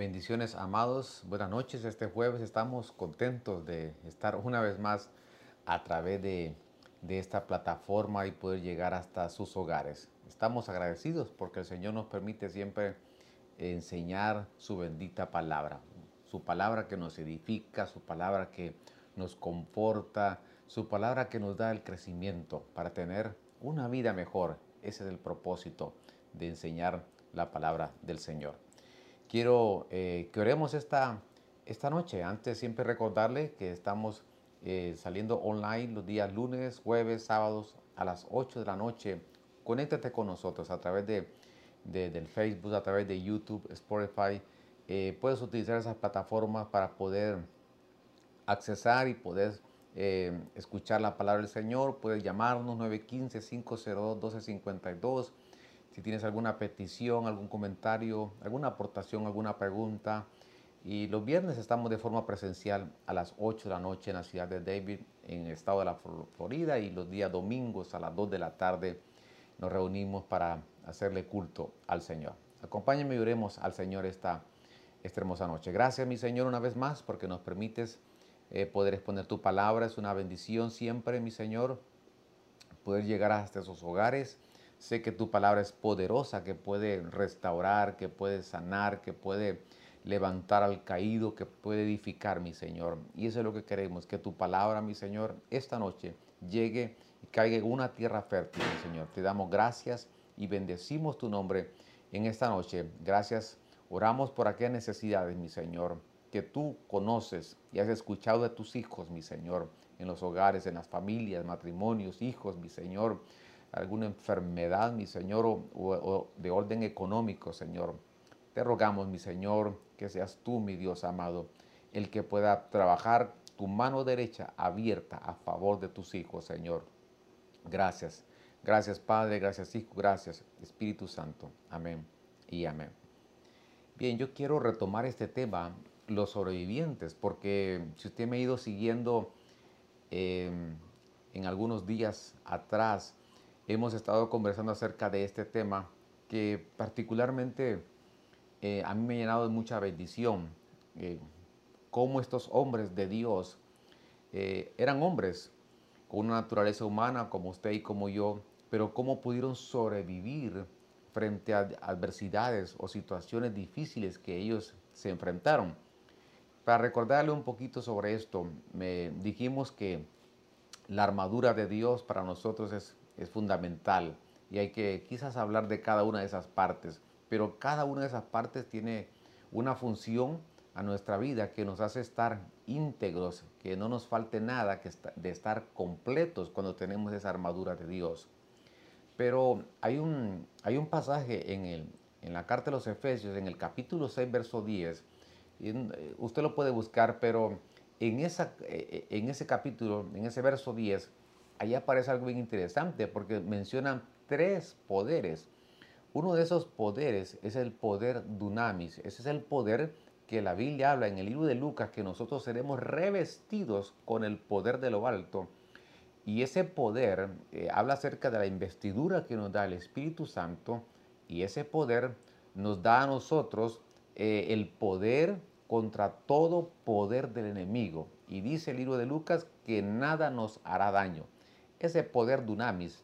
Bendiciones, amados. Buenas noches. Este jueves estamos contentos de estar una vez más a través de, esta plataforma y poder llegar hasta sus hogares. Estamos agradecidos porque el Señor nos permite siempre enseñar su bendita palabra. Su palabra que nos edifica, su palabra que nos conforta, su palabra que nos da el crecimiento para tener una vida mejor. Ese es el propósito de enseñar la palabra del Señor. Quiero eh, que oremos esta, esta noche. Antes siempre recordarle que estamos eh, saliendo online los días lunes, jueves, sábados a las 8 de la noche. Conéctate con nosotros a través de, del Facebook, a través de YouTube, Spotify. Eh, puedes utilizar esas plataformas para poder accesar y poder escuchar la palabra del Señor. Puedes llamarnos 915-502-1252 si tienes alguna petición, algún comentario, alguna aportación, alguna pregunta. Y los viernes estamos de forma presencial a las 8 de la noche en la ciudad de David, en el estado de la Florida, y los días domingos a las 2 de la tarde nos reunimos para hacerle culto al Señor. Acompáñenme y oremos al Señor esta, esta hermosa noche. Gracias, mi Señor, una vez más, porque nos permites eh, poder exponer tu palabra. Es una bendición siempre, mi Señor, poder llegar hasta esos hogares Sé que tu palabra es poderosa, que puede restaurar, que puede sanar, que puede levantar al caído, que puede edificar, mi Señor. Y eso es lo que queremos, que tu palabra, mi Señor, esta noche llegue y caiga en una tierra fértil, mi Señor. Te damos gracias y bendecimos tu nombre en esta noche. Gracias. Oramos por aquellas necesidades, mi Señor, que tú conoces y has escuchado de tus hijos, mi Señor, en los hogares, en las familias, matrimonios, hijos, mi Señor alguna enfermedad, mi Señor, o, de orden económico, Señor. Te rogamos, mi Señor, que seas tú, mi Dios amado, el que pueda trabajar tu mano derecha abierta a favor de tus hijos, Señor. Gracias. Gracias, Padre. Gracias, Hijo. Gracias, Espíritu Santo. Amén y amén. Bien, yo quiero retomar este tema, los sobrevivientes, porque si usted me ha ido siguiendo eh, en algunos días atrás, hemos estado conversando acerca de este tema que particularmente eh, a mí me ha llenado de mucha bendición. Eh, cómo estos hombres de Dios eh, eran hombres con una naturaleza humana como usted y como yo, pero cómo pudieron sobrevivir frente a adversidades o situaciones difíciles que ellos se enfrentaron. Para recordarle un poquito sobre esto, me dijimos que la armadura de Dios para nosotros es es fundamental y hay que quizás hablar de cada una de esas partes, pero cada una de esas partes tiene una función a nuestra vida que nos hace estar íntegros, que no nos falte nada, que de estar completos cuando tenemos esa armadura de Dios. Pero hay un, hay un pasaje en, el, en la carta de los Efesios, en el capítulo 6, verso 10, y eh, usted lo puede buscar, pero en, esa, eh, en ese capítulo, en ese verso 10, ahí aparece algo bien interesante porque mencionan tres poderes. Uno de esos poderes es el poder dunamis. Ese es el poder que la Biblia habla en el libro de Lucas, que nosotros seremos revestidos con el poder de lo alto. Y ese poder eh, habla acerca de la investidura que nos da el Espíritu Santo. Y ese poder nos da a nosotros eh, el poder contra todo poder del enemigo. Y dice el libro de Lucas que nada nos hará daño. Ese poder dunamis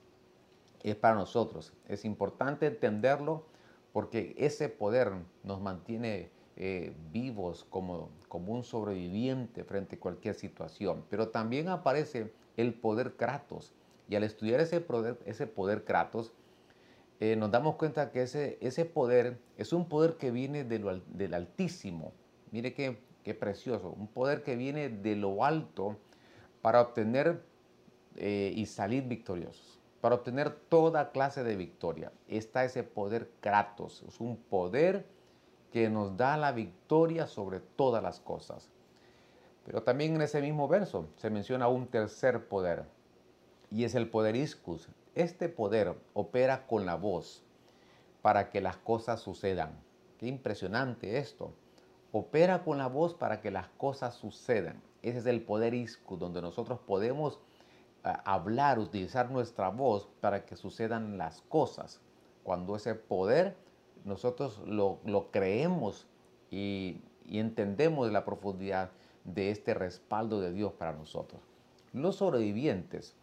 es para nosotros. Es importante entenderlo porque ese poder nos mantiene eh, vivos como, como un sobreviviente frente a cualquier situación. Pero también aparece el poder Kratos. Y al estudiar ese poder, ese poder Kratos, eh, nos damos cuenta que ese, ese poder es un poder que viene del Altísimo. Mire qué, qué precioso. Un poder que viene de lo alto para obtener eh, y salir victoriosos. Para obtener toda clase de victoria está ese poder Kratos. Es un poder que nos da la victoria sobre todas las cosas. Pero también en ese mismo verso se menciona un tercer poder y es el poder Iscus. Este poder opera con la voz para que las cosas sucedan. Qué impresionante esto. Opera con la voz para que las cosas sucedan. Ese es el poder Iscus, donde nosotros podemos hablar, utilizar nuestra voz para que sucedan las cosas. Cuando ese poder nosotros lo, creemos y, y entendemos la profundidad de este respaldo de Dios para nosotros. Los sobrevivientes.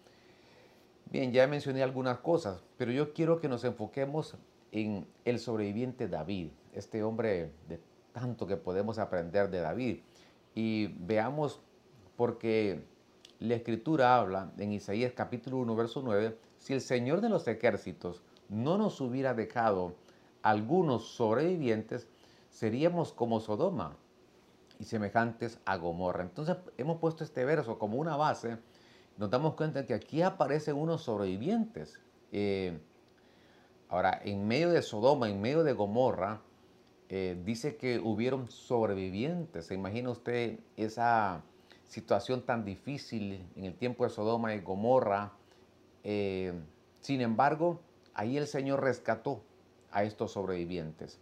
Bien, ya mencioné algunas cosas, pero yo quiero que nos enfoquemos en el sobreviviente David, este hombre de tanto que podemos aprender de David. Y veamos, porque la escritura habla en Isaías capítulo 1, verso 9, si el Señor de los ejércitos no nos hubiera dejado algunos sobrevivientes, seríamos como Sodoma y semejantes a Gomorra. Entonces hemos puesto este verso como una base. Nos damos cuenta que aquí aparecen unos sobrevivientes. Eh, ahora, en medio de Sodoma, en medio de Gomorra, eh, dice que hubieron sobrevivientes. ¿Se imagina usted esa situación tan difícil en el tiempo de Sodoma y Gomorra? Eh, sin embargo, ahí el Señor rescató a estos sobrevivientes.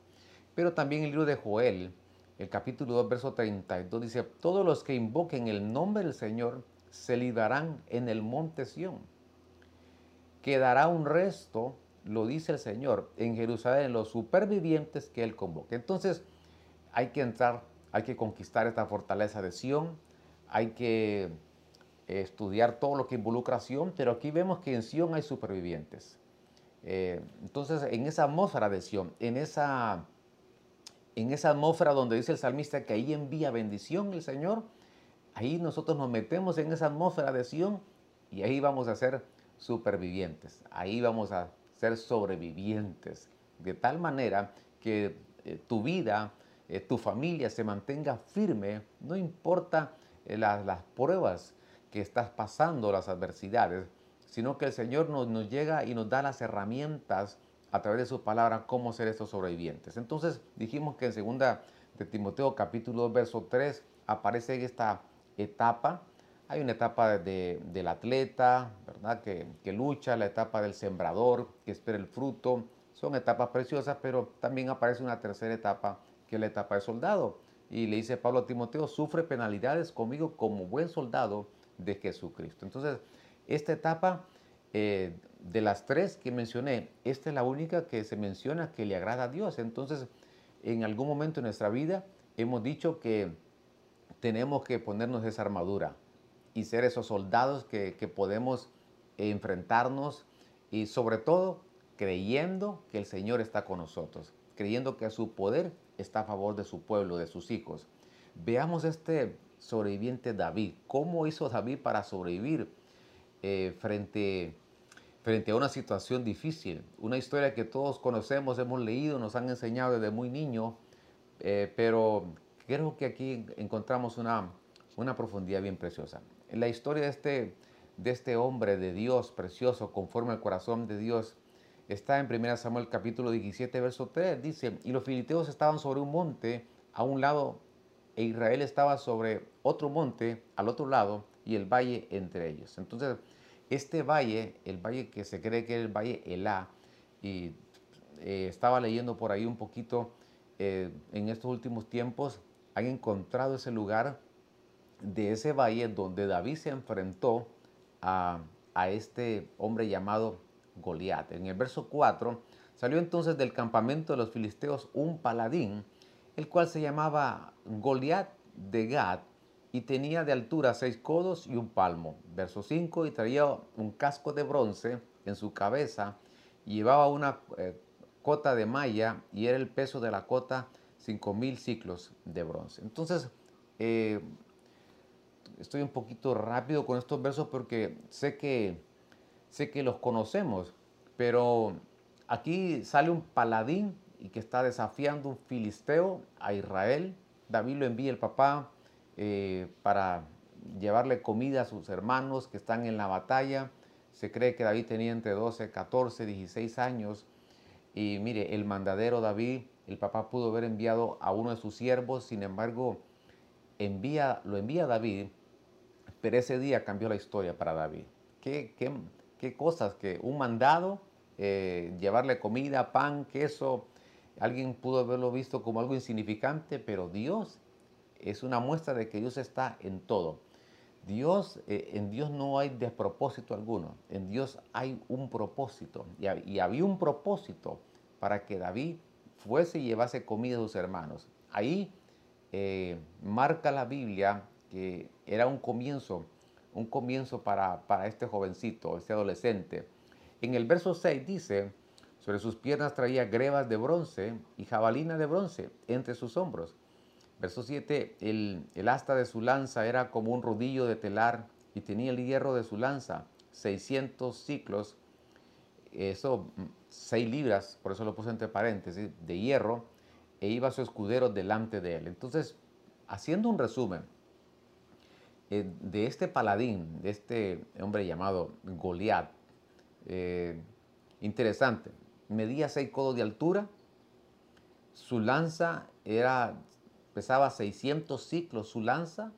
Pero también el libro de Joel, el capítulo 2, verso 32, dice, todos los que invoquen el nombre del Señor se librarán en el monte Sión. Quedará un resto, lo dice el Señor, en Jerusalén, los supervivientes que Él convoque. Entonces, hay que entrar, hay que conquistar esta fortaleza de Sión, hay que estudiar todo lo que involucra Sión, pero aquí vemos que en Sión hay supervivientes. Eh, entonces, en esa atmósfera de Sión, en esa en esa atmósfera donde dice el salmista que ahí envía bendición el Señor, ahí nosotros nos metemos en esa atmósfera de Sion y ahí vamos a ser supervivientes, ahí vamos a ser sobrevivientes, de tal manera que eh, tu vida, eh, tu familia se mantenga firme, no importa eh, las pruebas que estás pasando, las adversidades, sino que el Señor nos, llega y nos da las herramientas a través de su palabra cómo ser estos sobrevivientes. Entonces dijimos que en segunda de Timoteo capítulo 2 verso 3 aparece esta etapa. Hay una etapa del atleta, ¿verdad? Que, que lucha, la etapa del sembrador, que espera el fruto. Son etapas preciosas, pero también aparece una tercera etapa, que es la etapa del soldado. Y le dice Pablo a Timoteo, sufre penalidades conmigo como buen soldado de Jesucristo. Entonces, esta etapa eh, de las tres que mencioné, esta es la única que se menciona que le agrada a Dios. Entonces, en algún momento en nuestra vida hemos dicho que tenemos que ponernos esa armadura y ser esos soldados que, que podemos enfrentarnos y sobre todo creyendo que el Señor está con nosotros, creyendo que su poder está a favor de su pueblo, de sus hijos. Veamos este sobreviviente David. ¿Cómo hizo David para sobrevivir eh, frente frente a una situación difícil. Una historia que todos conocemos, hemos leído, nos han enseñado desde muy niño, eh, pero creo que aquí encontramos una, una profundidad bien preciosa. En la historia de este, de este hombre de Dios precioso, conforme al corazón de Dios, está en 1 Samuel capítulo 17, verso 3. Dice, y los filisteos estaban sobre un monte a un lado e Israel estaba sobre otro monte al otro lado y el valle entre ellos. Entonces, este valle, el valle que se cree que es el valle Elá, y eh, estaba leyendo por ahí un poquito, eh, en estos últimos tiempos han encontrado ese lugar de ese valle donde David se enfrentó a, a este hombre llamado Goliat. En el verso 4, salió entonces del campamento de los filisteos un paladín, el cual se llamaba Goliat de Gad, y tenía de altura seis codos y un palmo. Verso 5, y traía un casco de bronce en su cabeza, y llevaba una eh, cota de malla, y era el peso de la cota cinco mil ciclos de bronce. Entonces, eh, estoy un poquito rápido con estos versos porque sé que, sé que los conocemos, pero aquí sale un paladín y que está desafiando un filisteo a Israel. David lo envía el papá eh, para llevarle comida a sus hermanos que están en la batalla. Se cree que David tenía entre 12, 14, 16 años. Y mire, el mandadero David, el papá pudo haber enviado a uno de sus siervos, sin embargo, envía, lo envía a David, pero ese día cambió la historia para David. ¿Qué, qué, cosas? Que un mandado, eh, llevarle comida, pan, queso, alguien pudo haberlo visto como algo insignificante, pero Dios es una muestra de que Dios está en todo. Dios, eh, en Dios no hay despropósito alguno, en Dios hay un propósito y, había un propósito para que David fuese y llevase comida a sus hermanos. ahí eh, marca la Biblia que era un comienzo, un comienzo para, para este jovencito, este adolescente. En el verso 6 dice, sobre sus piernas traía grebas de bronce y jabalina de bronce entre sus hombros. Verso 7, el, el asta de su lanza era como un rodillo de telar y tenía el hierro de su lanza, 600 ciclos, eso, 6 libras, por eso lo puse entre paréntesis, de hierro, e iba su escudero delante de él. Entonces, haciendo un resumen eh, de este paladín, de este hombre llamado Goliat, eh, interesante, medía 6 codos de altura, su lanza era, pesaba 600 ciclos su lanza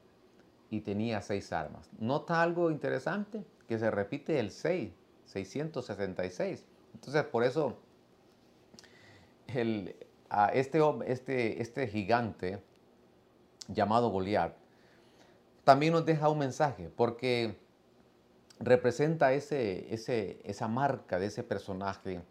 y tenía 6 armas. ¿Nota algo interesante? Que se repite el 6, 666. Entonces, por eso el, este, este, este gigante llamado Goliat también nos deja un mensaje, porque representa ese, ese, esa marca de ese personaje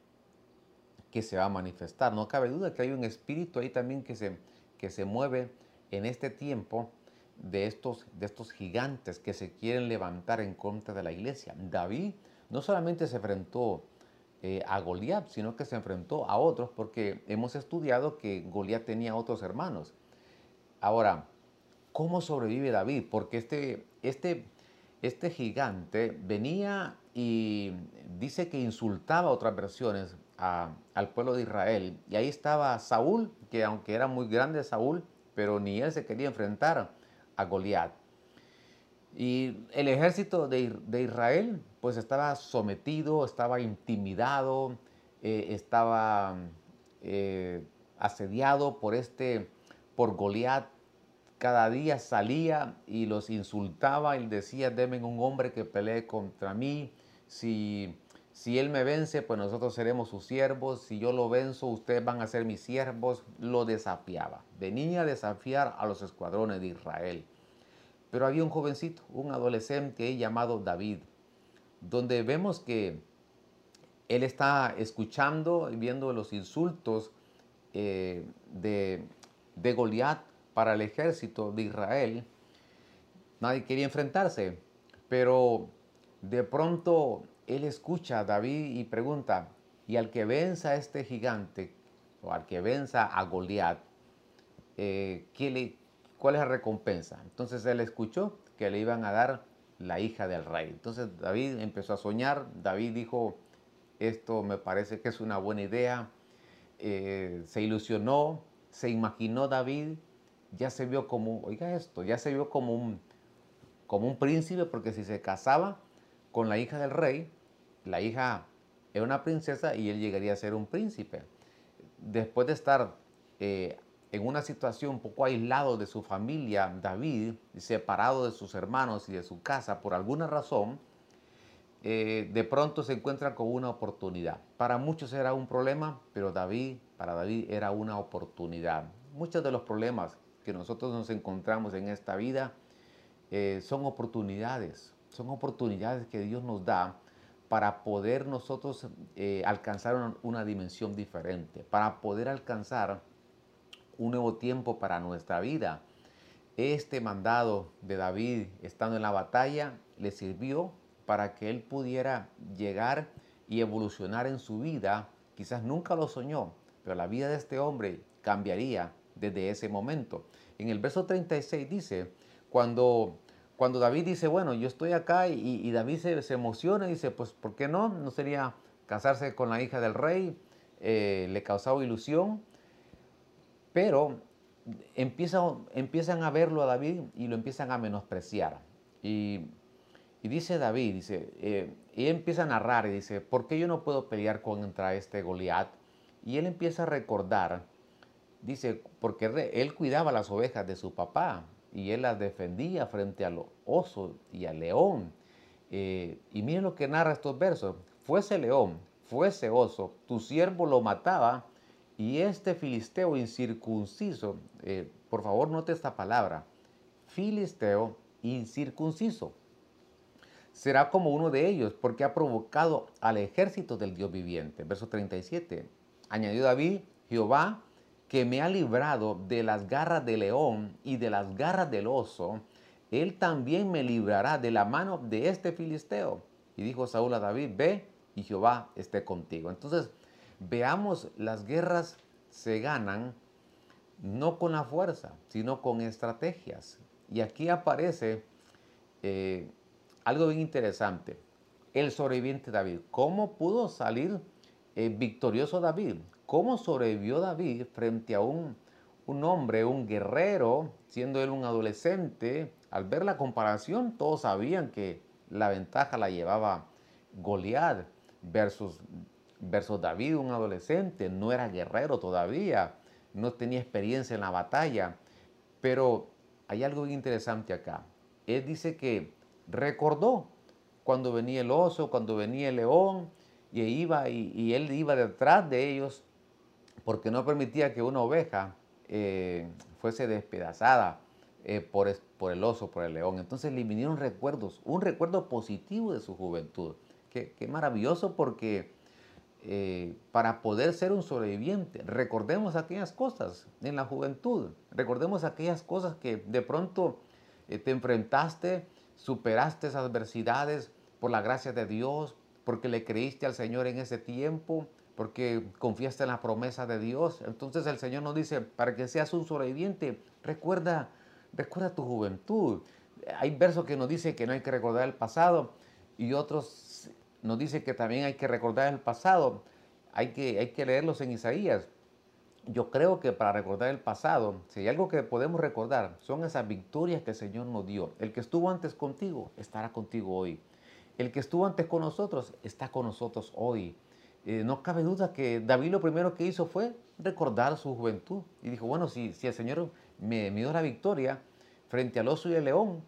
que se va a manifestar. No cabe duda que hay un espíritu ahí también que se, que se mueve en este tiempo de estos, de estos gigantes que se quieren levantar en contra de la iglesia. David no solamente se enfrentó eh, a Goliat, sino que se enfrentó a otros porque hemos estudiado que Goliat tenía otros hermanos. Ahora, ¿cómo sobrevive David? Porque este, este, este gigante venía y dice que insultaba otras versiones al pueblo de Israel. Y ahí estaba Saúl, que aunque era muy grande Saúl, pero ni él se quería enfrentar a Goliat. Y el ejército de, Israel pues estaba sometido, estaba intimidado, eh, estaba eh, asediado por este, por Goliat. Cada día salía y los insultaba y decía, denme un hombre que pelee contra mí. Si, si él me vence, pues nosotros seremos sus siervos. Si yo lo venzo, ustedes van a ser mis siervos. Lo desafiaba. Venía a desafiar a los escuadrones de Israel. Pero había un jovencito, un adolescente llamado David, donde vemos que él está escuchando y viendo los insultos eh, de, de Goliat para el ejército de Israel. Nadie quería enfrentarse, pero de pronto él escucha a David y pregunta, ¿y al que venza a este gigante, o al que venza a Goliat, eh, ¿qué, le, ¿Cuál es la recompensa? Entonces él escuchó que le iban a dar la hija del rey. Entonces David empezó a soñar. David dijo, esto me parece que es una buena idea. Eh, se ilusionó, se imaginó David, ya se vio como, oiga esto, ya se vio como un, como un príncipe, porque si se casaba con la hija del rey, la hija era una princesa y él llegaría a ser un príncipe. Después de estar eh, en una situación un poco aislado de su familia, David, separado de sus hermanos y de su casa por alguna razón, eh, de pronto se encuentra con una oportunidad. Para muchos era un problema, pero David, para David era una oportunidad. Muchos de los problemas que nosotros nos encontramos en esta vida eh, son oportunidades, son oportunidades que Dios nos da para poder nosotros eh, alcanzar una, una dimensión diferente, para poder alcanzar un nuevo tiempo para nuestra vida. Este mandado de David estando en la batalla le sirvió para que él pudiera llegar y evolucionar en su vida. Quizás nunca lo soñó, pero la vida de este hombre cambiaría desde ese momento. En el verso 36 dice, cuando, cuando David dice, bueno, yo estoy acá y, David se, emociona y dice, pues, ¿por qué no? No sería casarse con la hija del rey, eh, le causaba ilusión. Pero empiezan, a verlo a David y lo empiezan a menospreciar. Y, dice David, dice, eh, y empieza a narrar y dice, ¿por qué yo no puedo pelear contra este Goliat? Y él empieza a recordar, dice, porque él cuidaba las ovejas de su papá y él las defendía frente al oso y al león. Eh, y miren lo que narra estos versos, fuese león, fuese oso, tu siervo lo mataba y este filisteo incircunciso, eh, por favor note esta palabra, filisteo incircunciso, será como uno de ellos porque ha provocado al ejército del Dios viviente. Verso 37. Añadió David, Jehová, que me ha librado de las garras del león y de las garras del oso, él también me librará de la mano de este filisteo. Y dijo Saúl a David, ve y Jehová esté contigo. Entonces, veamos, las guerras se ganan no con la fuerza, sino con estrategias. Y aquí aparece eh, algo bien interesante. El sobreviviente David. ¿Cómo pudo salir eh, victorioso David? ¿Cómo sobrevivió David frente a un, un hombre, un guerrero, siendo él un adolescente? Al ver la comparación, todos sabían que la ventaja la llevaba Goliat versus, versus David, un adolescente. No era guerrero todavía, no tenía experiencia en la batalla. Pero hay algo interesante acá. Él dice que recordó cuando venía el oso, cuando venía el león, y, iba, y, él iba detrás de ellos porque no permitía que una oveja eh, fuese despedazada eh, por, el oso, por el león. Entonces le vinieron recuerdos, un recuerdo positivo de su juventud. Qué, maravilloso porque eh, para poder ser un sobreviviente, recordemos aquellas cosas en la juventud, recordemos aquellas cosas que de pronto te enfrentaste superaste esas adversidades por la gracia de Dios, porque le creíste al Señor en ese tiempo, porque confiaste en la promesa de Dios. Entonces el Señor nos dice, para que seas un sobreviviente, recuerda, recuerda tu juventud. Hay versos que nos dicen que no hay que recordar el pasado y otros nos dicen que también hay que recordar el pasado. Hay que, hay que leerlos en Isaías yo creo que para recordar el pasado, si hay algo que podemos recordar, son esas victorias que el Señor nos dio. El que estuvo antes contigo estará contigo hoy. El que estuvo antes con nosotros está con nosotros hoy. Eh, no cabe duda que David lo primero que hizo fue recordar su juventud. Y dijo, bueno, si, si el Señor me, dio la victoria frente al oso y el león,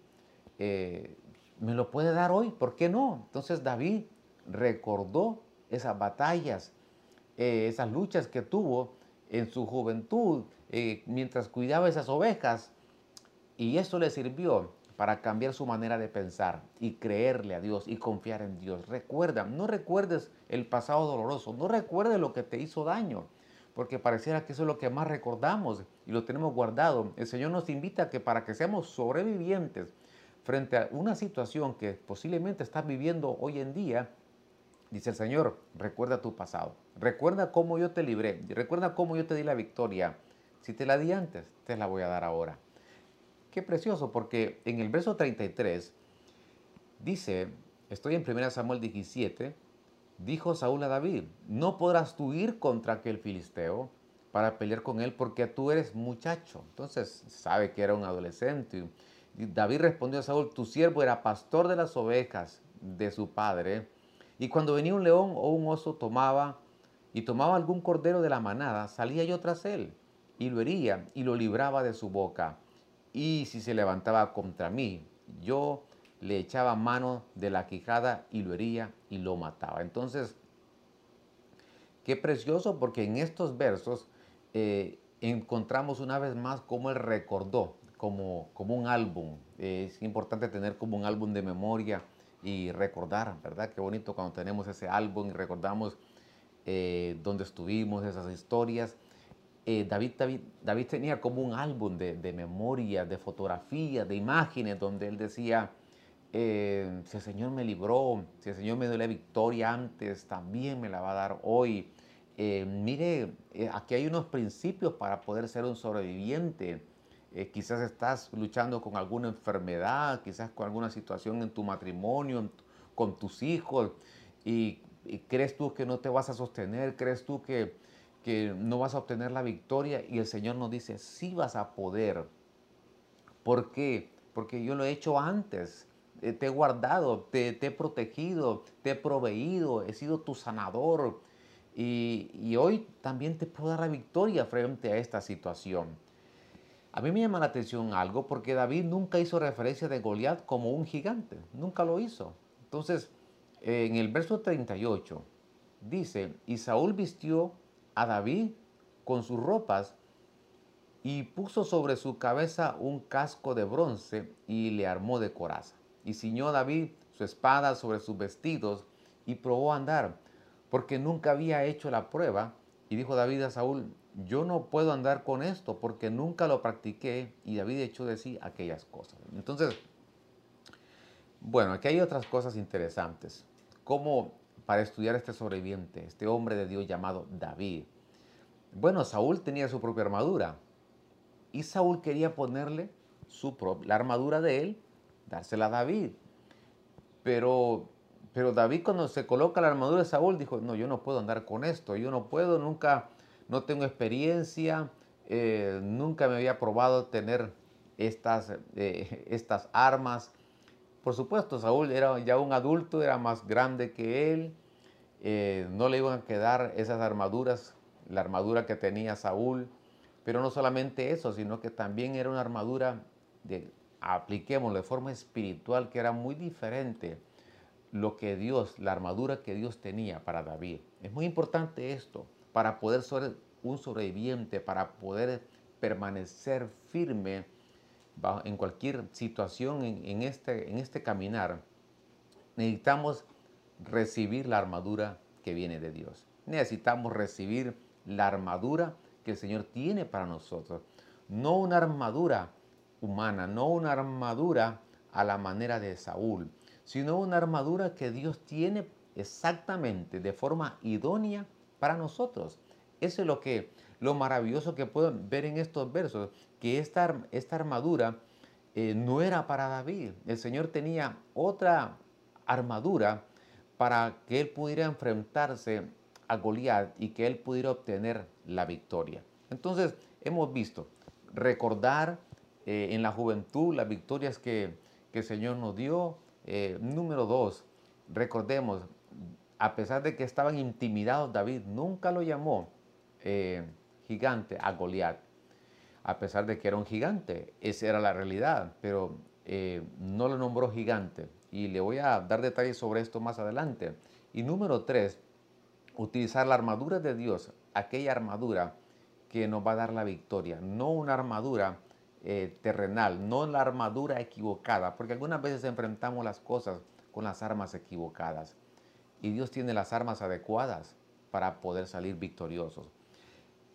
eh, me lo puede dar hoy, ¿por qué no? Entonces David recordó esas batallas, eh, esas luchas que tuvo en su juventud mientras cuidaba esas ovejas y eso le sirvió para cambiar su manera de pensar y creerle a Dios y confiar en Dios. Recuerda, no recuerdes el pasado doloroso, no recuerdes lo que te hizo daño, porque pareciera que eso es lo que más recordamos y lo tenemos guardado. El Señor nos invita a que para que seamos sobrevivientes frente a una situación que posiblemente estás viviendo hoy en día, Dice el Señor, recuerda tu pasado. Recuerda cómo yo te libré. Recuerda cómo yo te di la victoria. Si te la di antes, te la voy a dar ahora. Qué precioso, porque en el verso 33 dice, estoy en 1 Samuel 17, dijo Saúl a David, no podrás tú ir contra aquel filisteo para pelear con él porque tú eres muchacho. Entonces sabe que era un adolescente. David respondió a Saúl, tu siervo era pastor de las ovejas de su padre y cuando venía un león o un oso tomaba y tomaba algún cordero de la manada, salía yo tras él y lo hería y lo libraba de su boca. Y si se levantaba contra mí, yo le echaba mano de la quijada y lo hería y lo mataba. Entonces, qué precioso porque en estos versos eh, encontramos una vez más cómo él recordó, como, como un álbum. es importante tener como un álbum de memoria y recordar, ¿verdad? Qué bonito cuando tenemos ese álbum y recordamos eh, dónde estuvimos, esas historias. Eh, David, tenía como un álbum de, de memoria, de fotografías, de imágenes, donde él decía, eh, si el Señor me libró, si el Señor me dio la victoria antes, también me la va a dar hoy. mire, aquí hay unos principios para poder ser un sobreviviente eh, quizás estás luchando con alguna enfermedad, quizás con alguna situación en tu matrimonio, con tus hijos, y, crees tú que no te vas a sostener, crees tú que, que no vas a obtener la victoria, y el Señor nos dice, sí vas a poder. ¿Por qué? Porque yo lo he hecho antes. Eh, te he guardado, te, he protegido, te he proveído, he sido tu sanador. Y, y hoy también te puedo dar la victoria frente a esta situación. A mí me llama la atención algo porque David nunca hizo referencia de Goliat como un gigante, nunca lo hizo. Entonces, en el verso 38 dice, y Saúl vistió a David con sus ropas y puso sobre su cabeza un casco de bronce y le armó de coraza. Y ciñó David su espada sobre sus vestidos y probó a andar, porque nunca había hecho la prueba. Y dijo David a Saúl, yo no puedo andar con esto porque nunca lo practiqué y David echó de sí aquellas cosas. Entonces, bueno, aquí hay otras cosas interesantes. Como para estudiar este sobreviviente, este hombre de Dios llamado David. Bueno, Saúl tenía su propia armadura y Saúl quería ponerle su la armadura de él, dársela a David. Pero, pero David cuando se coloca la armadura de Saúl dijo, no, yo no puedo andar con esto, yo no puedo, nunca, no tengo experiencia, eh, nunca me había probado tener estas, eh, estas armas. Por supuesto, Saúl era ya un adulto, era más grande que él, eh, no le iban a quedar esas armaduras, la armadura que tenía Saúl, pero no solamente eso, sino que también era una armadura de, apliquémoslo de forma espiritual, que era muy diferente lo que Dios, la armadura que Dios tenía para David. Es muy importante esto, para poder ser un sobreviviente, para poder permanecer firme en cualquier situación en, este, en este caminar, necesitamos recibir la armadura que viene de Dios. Necesitamos recibir la armadura que el Señor tiene para nosotros. No una armadura humana, no una armadura a la manera de Saúl, sino una armadura que Dios tiene exactamente de forma idónea para nosotros. Eso es lo que lo maravilloso que pueden ver en estos versos, que esta, esta armadura eh, no era para David. El Señor tenía otra armadura para que él pudiera enfrentarse a Goliat y que él pudiera obtener la victoria. Entonces, hemos visto recordar eh, en la juventud las victorias que, el Señor nos dio. Eh, número dos, recordemos, a pesar de que estaban intimidados, David nunca lo llamó gigante a Goliat, a pesar de que era un gigante. Esa era la realidad, pero no lo nombró gigante. Y le voy a dar detalles sobre esto más adelante. Y número tres, utilizar la armadura de Dios, aquella armadura que nos va a dar la victoria, no una armadura eh, terrenal, no la armadura equivocada, porque algunas veces enfrentamos las cosas con las armas equivocadas y Dios tiene las armas adecuadas para poder salir victoriosos.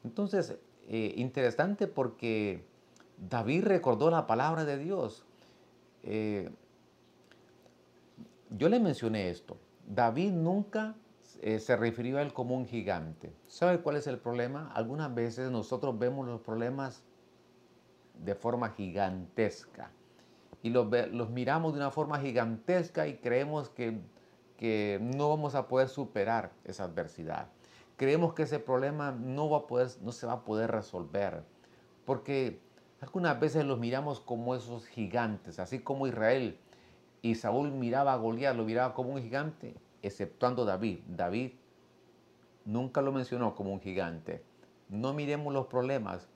Entonces, eh, interesante porque David recordó la palabra de Dios. Eh, yo le mencioné esto. David nunca se refirió a él como un gigante. ¿Sabe cuál es el problema? Algunas veces nosotros vemos los problemas de forma gigantesca. Y los, miramos de una forma gigantesca y creemos que no vamos a poder superar esa adversidad. Creemos que ese problema no, va a poder, no se va a poder resolver. Porque algunas veces los miramos como esos gigantes, así como Israel y Saúl miraba a Goliat, lo miraba como un gigante, exceptuando David. David nunca lo mencionó como un gigante. No miremos los problemas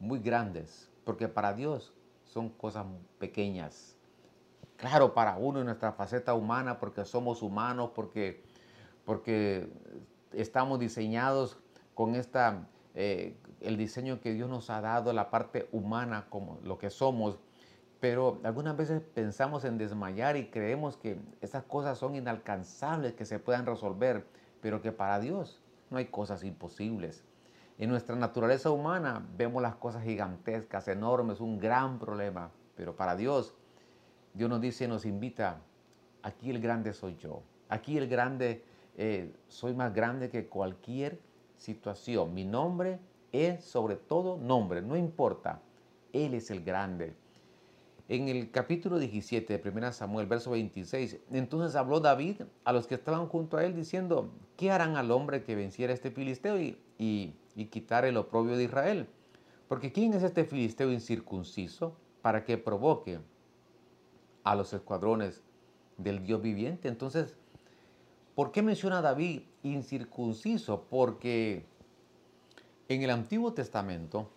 muy grandes, porque para Dios son cosas pequeñas. Claro, para uno en nuestra faceta humana, porque somos humanos, porque, porque estamos diseñados con esta, eh, el diseño que Dios nos ha dado, la parte humana, como lo que somos. Pero algunas veces pensamos en desmayar y creemos que esas cosas son inalcanzables, que se puedan resolver, pero que para Dios no hay cosas imposibles. En nuestra naturaleza humana vemos las cosas gigantescas, enormes, un gran problema, pero para Dios, Dios nos dice, nos invita, aquí el grande soy yo, aquí el grande, eh, soy más grande que cualquier situación. Mi nombre es sobre todo nombre, no importa, Él es el grande. En el capítulo 17 de 1 Samuel, verso 26, entonces habló David a los que estaban junto a él diciendo, ¿qué harán al hombre que venciera este filisteo? y y quitar el oprobio de Israel. Porque ¿quién es este filisteo incircunciso para que provoque a los escuadrones del Dios viviente? Entonces, ¿por qué menciona David incircunciso? Porque en el Antiguo Testamento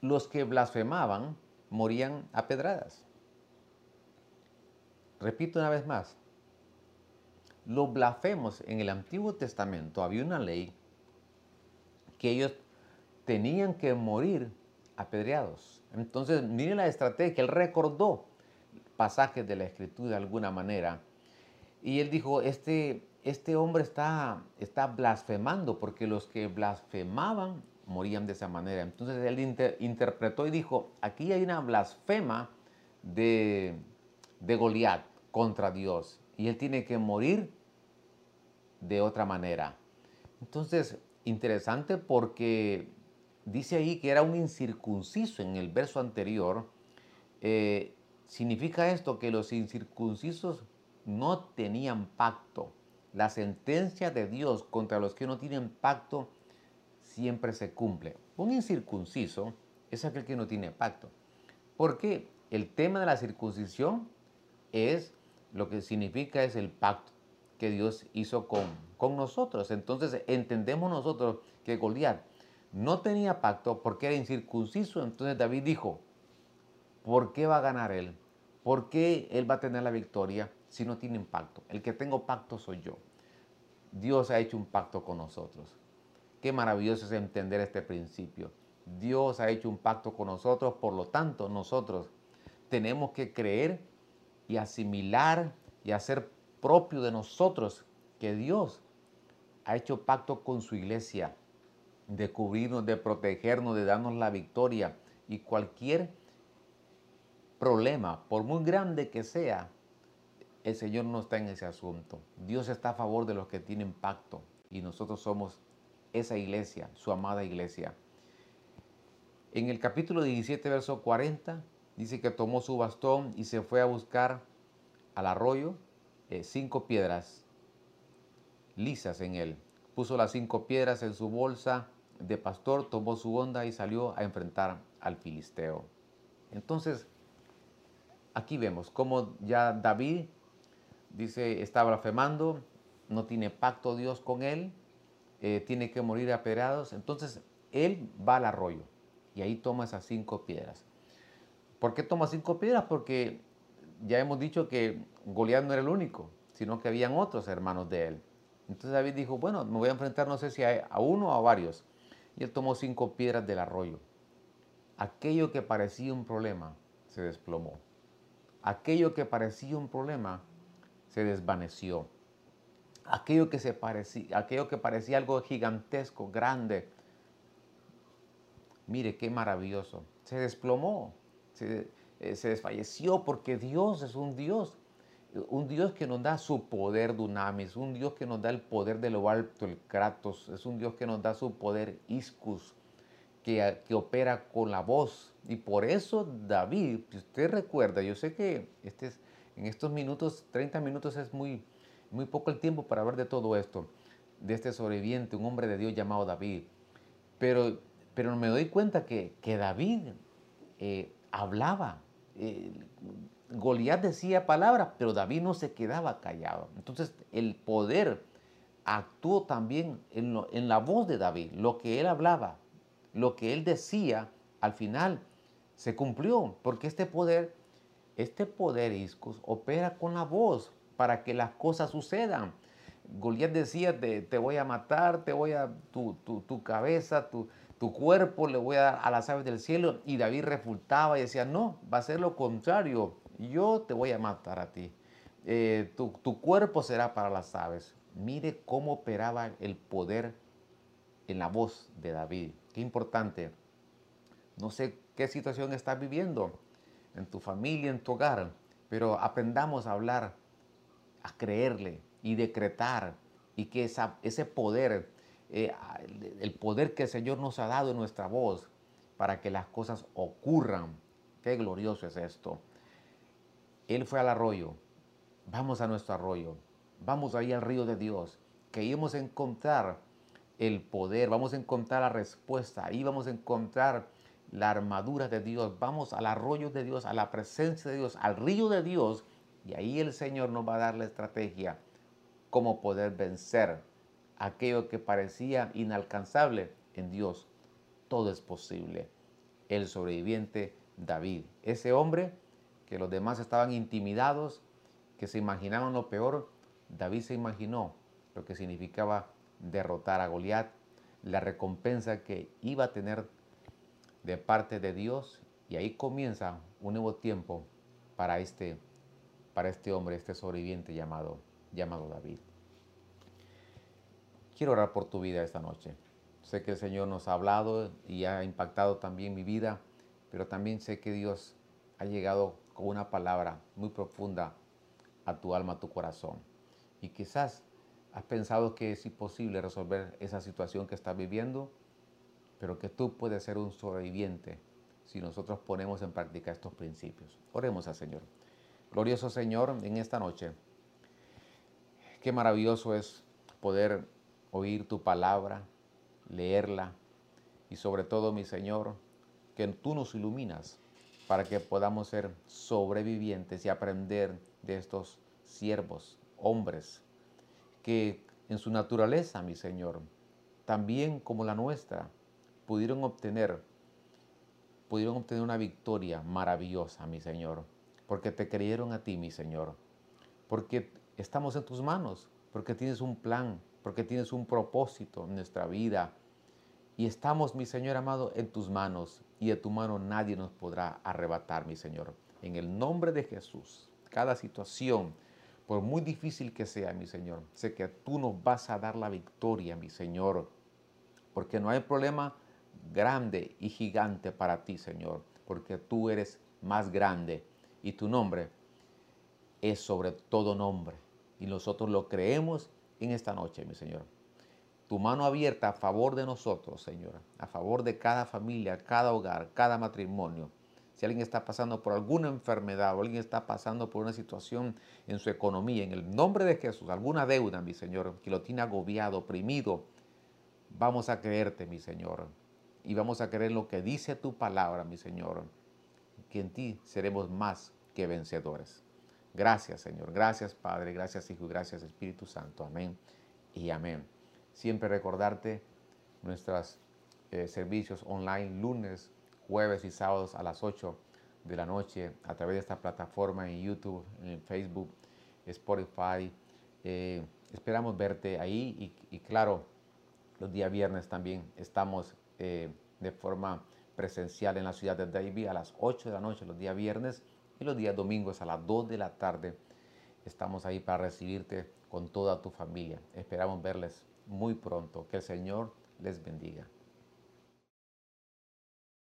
los que blasfemaban morían a pedradas. Repito una vez más, los blasfemos en el Antiguo Testamento había una ley que ellos tenían que morir apedreados. Entonces, miren la estrategia, él recordó pasajes de la escritura de alguna manera. Y él dijo, este, este hombre está, está blasfemando, porque los que blasfemaban morían de esa manera. Entonces él interpretó y dijo, aquí hay una blasfema de, de Goliat contra Dios y él tiene que morir de otra manera. Entonces, interesante porque dice ahí que era un incircunciso en el verso anterior. Eh, significa esto que los incircuncisos no tenían pacto. La sentencia de Dios contra los que no tienen pacto siempre se cumple. Un incircunciso es aquel que no tiene pacto. Porque el tema de la circuncisión es lo que significa es el pacto que Dios hizo con, con nosotros. Entonces entendemos nosotros que Goliat no tenía pacto porque era incircunciso. Entonces David dijo, ¿por qué va a ganar él? ¿Por qué él va a tener la victoria si no tiene pacto? El que tengo pacto soy yo. Dios ha hecho un pacto con nosotros. Qué maravilloso es entender este principio. Dios ha hecho un pacto con nosotros, por lo tanto nosotros tenemos que creer y asimilar y hacer propio de nosotros que Dios ha hecho pacto con su iglesia de cubrirnos, de protegernos, de darnos la victoria y cualquier problema, por muy grande que sea, el Señor no está en ese asunto. Dios está a favor de los que tienen pacto y nosotros somos esa iglesia, su amada iglesia. En el capítulo 17, verso 40, dice que tomó su bastón y se fue a buscar al arroyo eh, cinco piedras lisas en él. Puso las cinco piedras en su bolsa de pastor, tomó su onda y salió a enfrentar al filisteo. Entonces, aquí vemos cómo ya David dice, está blasfemando, no tiene pacto Dios con él, eh, tiene que morir apedrados. Entonces él va al arroyo y ahí toma esas cinco piedras. ¿Por qué toma cinco piedras? Porque ya hemos dicho que Goliat no era el único, sino que habían otros hermanos de él. Entonces David dijo, bueno, me voy a enfrentar no sé si a, a uno o a varios. Y él tomó cinco piedras del arroyo. Aquello que parecía un problema se desplomó. Aquello que parecía un problema se desvaneció aquello que, se parecía, aquello que parecía algo gigantesco, grande. Mire qué maravilloso. Se desplomó, se, eh, se desfalleció porque Dios es un Dios un Dios que nos da su poder dunamis, un Dios que nos da el poder de lo alto, el Kratos, es un Dios que nos da su poder iscus, que, que, opera con la voz. Y por eso David, si usted recuerda, yo sé que este en estos minutos, 30 minutos es muy, muy poco el tiempo para hablar de todo esto, de este sobreviviente, un hombre de Dios llamado David. Pero, pero me doy cuenta que, que David eh, hablaba. Eh, Goliat decía palabras, pero David no se quedaba callado. Entonces el poder actuó también en, en la voz de David. Lo que él hablaba, lo que él decía, al final se cumplió, porque este poder, este poder Iscus, opera con la voz para que las cosas sucedan. Goliat decía, te, te, voy a matar, te voy a, tu, tu, cabeza, tu, tu, cuerpo le voy a dar a las aves del cielo. Y David refutaba y decía, no, va a ser lo contrario, yo te voy a matar a ti. Eh, tu, tu cuerpo será para las aves. Mire cómo operaba el poder en la voz de David. Qué importante. No sé qué situación estás viviendo en tu familia, en tu hogar, pero aprendamos a hablar a creerle y decretar y que ese poder, eh, el poder que el Señor nos ha dado en nuestra voz para que las cosas ocurran. Qué glorioso es esto. Él fue al arroyo. Vamos a nuestro arroyo. Vamos ahí al río de Dios. Que íbamos a encontrar el poder, vamos a encontrar la respuesta. Ahí vamos a encontrar la armadura de Dios. Vamos al arroyo de Dios, a la presencia de Dios, al río de Dios y ahí el Señor nos va a dar la estrategia cómo poder vencer aquello que parecía inalcanzable en Dios. Todo es posible. El sobreviviente David, ese hombre que los demás estaban intimidados, que se imaginaban lo peor, David se imaginó lo que significaba derrotar a Goliat, la recompensa que iba a tener de parte de Dios y ahí comienza un nuevo tiempo para este para este hombre, este sobreviviente llamado, llamado David. Quiero orar por tu vida esta noche. Sé que el Señor nos ha hablado y ha impactado también mi vida, pero también sé que Dios ha llegado con una palabra muy profunda a tu alma, a tu corazón. Y quizás has pensado que es imposible resolver esa situación que estás viviendo, pero que tú puedes ser un sobreviviente si nosotros ponemos en práctica estos principios. Oremos al Señor. Glorioso Señor, en esta noche, qué maravilloso es poder oír tu palabra, leerla y sobre todo, mi Señor, que tú nos iluminas para que podamos ser sobrevivientes y aprender de estos siervos, hombres, que en su naturaleza, mi Señor, también como la nuestra, pudieron obtener, pudieron obtener una victoria maravillosa, mi Señor, porque te creyeron a ti, mi Señor, porque estamos en tus manos, porque tienes un plan, porque tienes un propósito en nuestra vida. Y estamos, mi Señor amado, en tus manos y de tu mano nadie nos podrá arrebatar, mi Señor. En el nombre de Jesús, cada situación, por muy difícil que sea, mi Señor, sé que tú nos vas a dar la victoria, mi Señor, porque no hay problema grande y gigante para ti, Señor, porque tú eres más grande y tu nombre es sobre todo nombre. Y nosotros lo creemos en esta noche, mi Señor. Tu mano abierta a favor de nosotros, Señor, a favor de cada familia, cada hogar, cada matrimonio. Si alguien está pasando por alguna enfermedad o alguien está pasando por una situación en su economía, en el nombre de Jesús, alguna deuda, mi Señor, que lo tiene agobiado, oprimido, vamos a creerte, mi Señor y vamos a creer lo que dice tu palabra, mi Señor, que en ti seremos más que vencedores. Gracias, Señor. Gracias, Padre. Gracias, Hijo. Gracias, Espíritu Santo. Amén y amén. Siempre recordarte nuestros eh, servicios online lunes, jueves y sábados a las 8 de la noche a través de esta plataforma en YouTube, en Facebook, Spotify. Eh, esperamos verte ahí y, y claro, los días viernes también estamos eh, de forma presencial en la ciudad de David a las 8 de la noche los días viernes y los días domingos a las 2 de la tarde. Estamos ahí para recibirte con toda tu familia. Esperamos verles muy pronto. Que el Señor les bendiga.